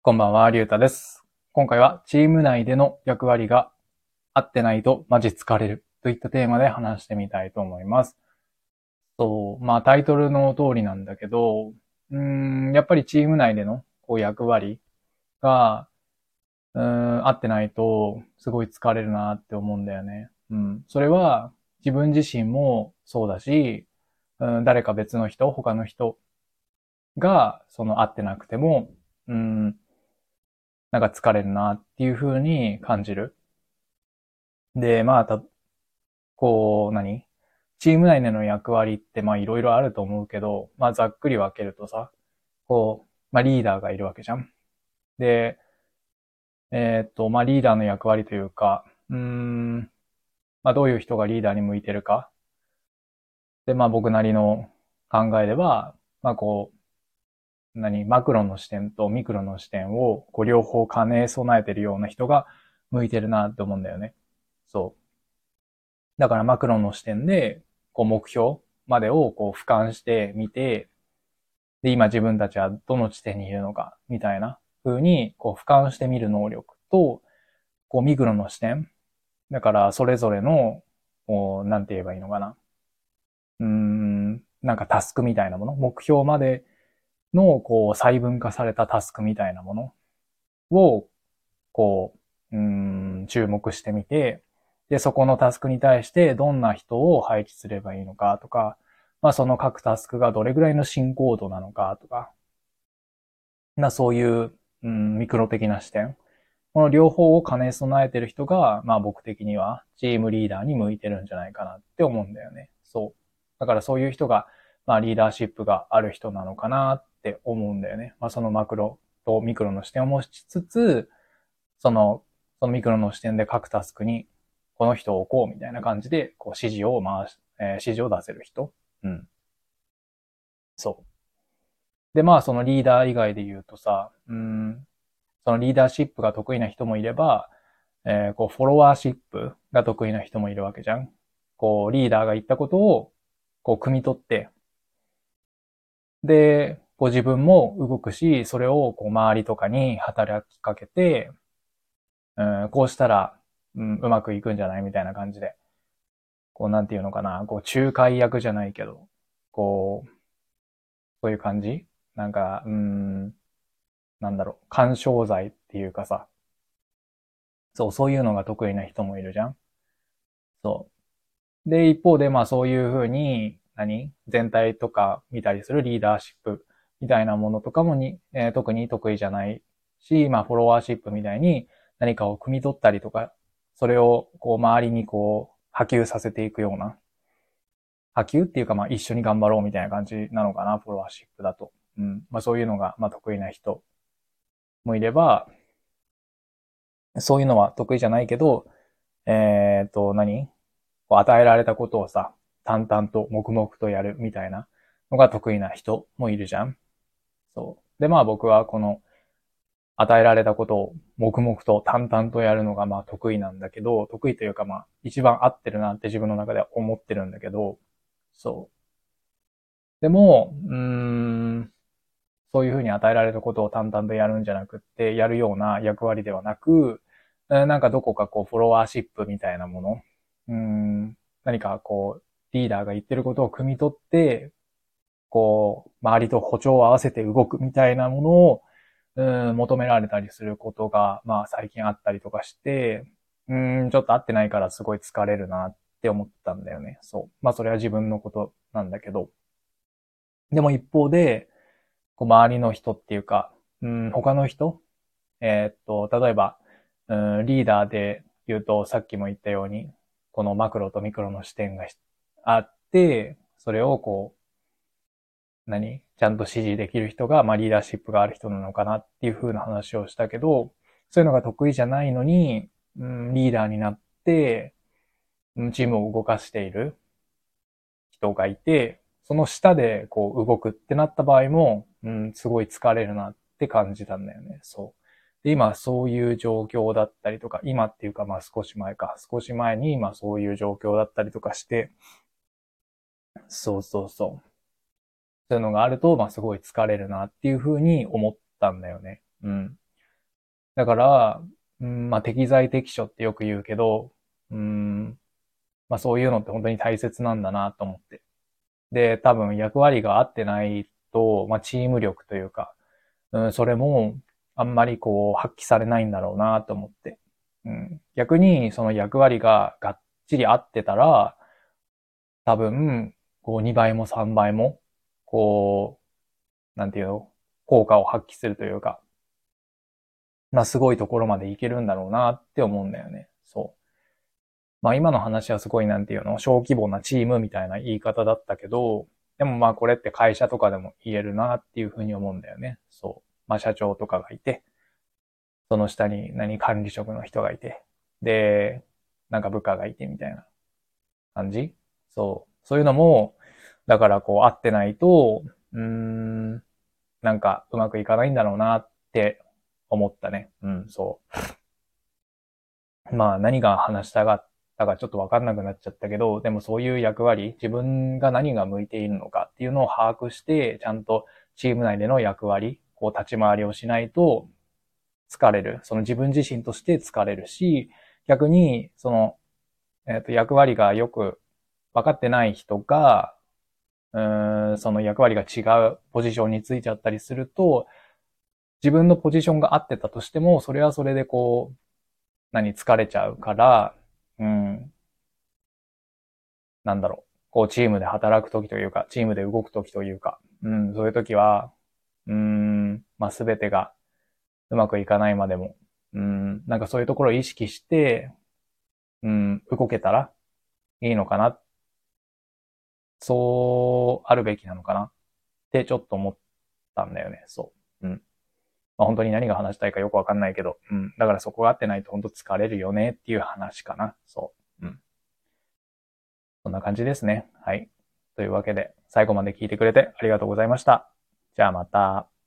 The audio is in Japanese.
こんばんは、りゅうたです。今回はチーム内での役割が合ってないとマジ疲れるといったテーマで話してみたいと思います。そう、まあタイトルの通りなんだけど、うん、やっぱりチーム内でのこう役割が、うん、合ってないとすごい疲れるなって思うんだよね。うん。それは自分自身もそうだし、うん、誰か別の人、他の人がその合ってなくても、うん、なんか疲れるなっていう風に感じる。で、まあ、た、こう、何？チーム内での役割ってまあいろいろあると思うけど、まあざっくり分けるとさ、こう、まあリーダーがいるわけじゃん。で、えーっと、まあリーダーの役割というか、うーん、まあどういう人がリーダーに向いてるか。で、まあ僕なりの考えでは、まあこう、何、マクロの視点とミクロの視点を、こう、両方兼ね備えてるような人が向いてるなって思うんだよね。そう。だからマクロの視点で、こう、目標までを、こう、俯瞰してみて、で、今自分たちはどの地点にいるのか、みたいな風に、こう、俯瞰してみる能力と、こう、ミクロの視点。だから、それぞれの、こう、なんて言えばいいのかな。うーん、なんかタスクみたいなもの、目標まで、の、こう、細分化されたタスクみたいなものを、こう、うん、注目してみて、で、そこのタスクに対してどんな人を配置すればいいのかとか、まあその各タスクがどれぐらいの進行度なのかとか、な、そういう、うん、ミクロ的な視点。この両方を兼ね備えてる人が、まあ僕的にはチームリーダーに向いてるんじゃないかなって思うんだよね。そう。だからそういう人が、まあリーダーシップがある人なのかなっって思うんだよね。まあそのマクロとミクロの視点を持ちつつ、その、そのミクロの視点で各タスクにこの人を置こうみたいな感じで、こう指示を回し、えー指示を出せる人。うん。そう。で、まあそのリーダー以外で言うとさ、うん、そのリーダーシップが得意な人もいれば、えーこうフォロワーシップが得意な人もいるわけじゃん。こうリーダーが言ったことを、こう汲み取って、で、こう自分も動くし、それをこう周りとかに働きかけて、うん、こうしたら、うん、うまくいくんじゃないみたいな感じで。こう、なんていうのかな、こう、仲介役じゃないけど、こう、そういう感じ？なんか、うん、なんだろう、干渉剤っていうかさ、そう、そういうのが得意な人もいるじゃん。そう。で、一方で、まあそういうふうに、何？全体とか見たりするリーダーシップ。みたいなものとかもに、えー特に得意じゃないし、まあフォロワーシップみたいに何かを汲み取ったりとか、それをこう周りにこう波及させていくような、波及っていうかまあ一緒に頑張ろうみたいな感じなのかな、フォロワーシップだと。うん。まあそういうのがまあ得意な人もいれば、そういうのは得意じゃないけど、えっと、何？こう与えられたことをさ、淡々と黙々とやるみたいなのが得意な人もいるじゃんそう。で、まあ僕はこの与えられたことを黙々と淡々とやるのがまあ得意なんだけど、得意というかまあ一番合ってるなって自分の中では思ってるんだけど、そう。でも、うーん、そういうふうに与えられたことを淡々とやるんじゃなくって、やるような役割ではなく、なんかどこかこうフォロワーシップみたいなもの、うーん、何かこう、リーダーが言ってることを汲み取って、こう、周りと歩調を合わせて動くみたいなものを、うん、求められたりすることが、まあ最近あったりとかして、うん、ちょっと合ってないからすごい疲れるなって思ったんだよね。そう。まあそれは自分のことなんだけど。でも一方で、こう周りの人っていうか、うん、他の人えーっと、例えば、うん、リーダーで言うと、さっきも言ったように、このマクロとミクロの視点があって、それをこう、何？ちゃんと指示できる人が、まあリーダーシップがある人なのかなっていう風な話をしたけど、そういうのが得意じゃないのに、うん、リーダーになって、チームを動かしている人がいて、その下でこう動くってなった場合も、うん、すごい疲れるなって感じたんだよね。そう。で、今そういう状況だったりとか、今っていうかまあ少し前か、少し前に今そういう状況だったりとかして、そうそうそう。そういうのがあると、まあすごい疲れるなっていうふうに思ったんだよね。うん。だから、うん、まあ、適材適所ってよく言うけど、うん、まあ、そういうのって本当に大切なんだなと思って。で、多分役割が合ってないと、まあ、チーム力というか、うん、それもあんまりこう発揮されないんだろうなと思って。うん、逆にその役割ががっちり合ってたら、多分、こう2倍も3倍も、こう、なんていうの、効果を発揮するというか、まあすごいところまでいけるんだろうなって思うんだよね。そう。まあ今の話はすごいなんていうの、小規模なチームみたいな言い方だったけど、でもまあこれって会社とかでも言えるなっていうふうに思うんだよね。そう。まあ社長とかがいて、その下に何管理職の人がいて、で、なんか部下がいてみたいな感じそう。そういうのも、だからこう合ってないと、うーん、なんかうまくいかないんだろうなって思ったね。うん、そう。まあ何が話したかったかちょっとわかんなくなっちゃったけど、でもそういう役割、自分が何が向いているのかっていうのを把握して、ちゃんとチーム内での役割、こう立ち回りをしないと疲れる。その自分自身として疲れるし、逆に、その、えっ、ー、と、役割がよく分かってない人が、うん、その役割が違うポジションについちゃったりすると、自分のポジションが合ってたとしても、それはそれでこう、何、疲れちゃうから、うん、なんだろう、こうチームで働くときというか、チームで動くときというか、うん、そういうときは、うん、まあ、すべてがうまくいかないまでも、うん、なんかそういうところを意識して、うん、動けたらいいのかな。そうあるべきなのかな？ってちょっと思ったんだよね。そう。うん。まあ、本当に何が話したいかよくわかんないけど、うん。だからそこが合ってないと本当疲れるよねっていう話かな。そう。うん。そんな感じですね。はい。というわけで、最後まで聞いてくれてありがとうございました。じゃあまた。